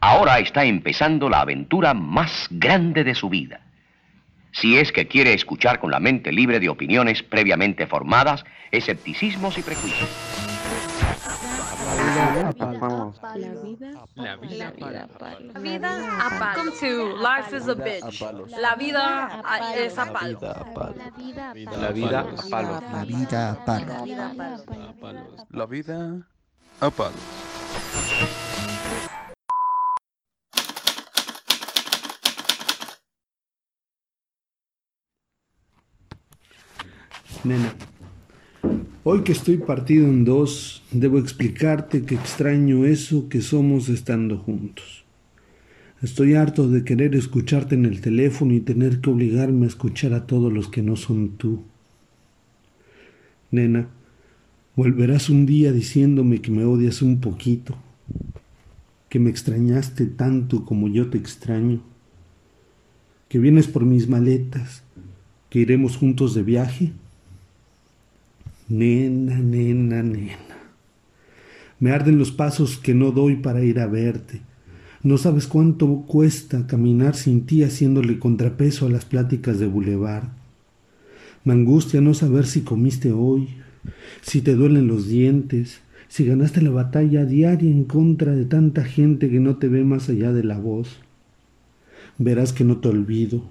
Ahora está empezando la aventura más grande de su vida. Si es que quiere escuchar con la mente libre de opiniones previamente formadas, escepticismos y prejuicios. La vida, La vida, la vida a palo. Welcome to Life is a Bitch. La vida a- es a palo. La vida a palo. La vida a palo. La vida a palos. Nena, hoy que estoy partido en dos, debo explicarte que extraño eso que somos estando juntos. Estoy harto de querer escucharte en el teléfono y tener que obligarme a escuchar a todos los que no son tú. Nena, volverás un día diciéndome que me odias un poquito, que me extrañaste tanto como yo te extraño, que vienes por mis maletas, que iremos juntos de viaje. Nena, nena, nena. Me arden los pasos que no doy para ir a verte. No sabes cuánto cuesta caminar sin ti haciéndole contrapeso a las pláticas de boulevard. Me angustia no saber si comiste hoy, si te duelen los dientes, si ganaste la batalla diaria en contra de tanta gente que no te ve más allá de la voz. Verás que no te olvido.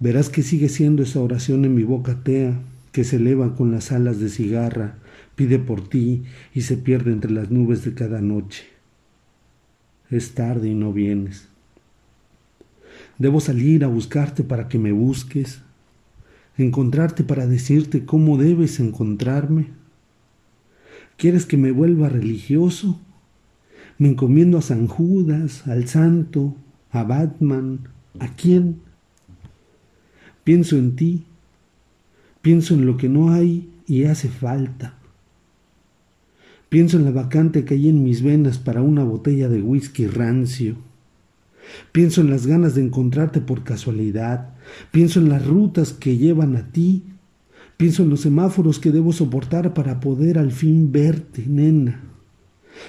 Verás que sigue siendo esa oración en mi boca tea que se eleva con las alas de cigarra, pide por ti y se pierde entre las nubes de cada noche. Es tarde y no vienes. Debo salir a buscarte para que me busques, encontrarte para decirte cómo debes encontrarme. ¿Quieres que me vuelva religioso? Me encomiendo a San Judas, al santo, a Batman, ¿a quién? Pienso en ti, pienso en lo que no hay y hace falta. Pienso en la vacante que hay en mis venas para una botella de whisky rancio. Pienso en las ganas de encontrarte por casualidad. Pienso en las rutas que llevan a ti. Pienso en los semáforos que debo soportar para poder al fin verte, nena.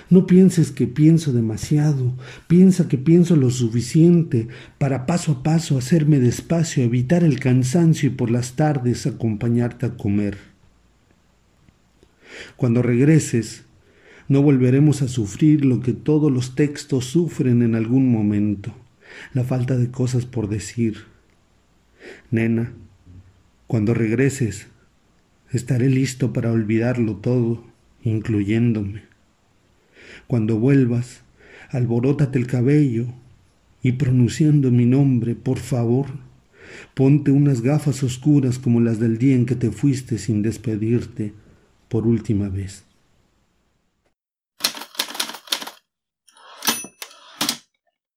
No pienses que pienso demasiado, piensa que pienso lo suficiente para paso a paso hacerme despacio, evitar el cansancio y por las tardes acompañarte a comer. Cuando regreses, no volveremos a sufrir lo que todos los textos sufren en algún momento, la falta de cosas por decir. Nena, cuando regreses, estaré listo para olvidarlo todo, incluyéndome. Cuando vuelvas, alborótate el cabello y pronunciando mi nombre, por favor, ponte unas gafas oscuras como las del día en que te fuiste sin despedirte por última vez.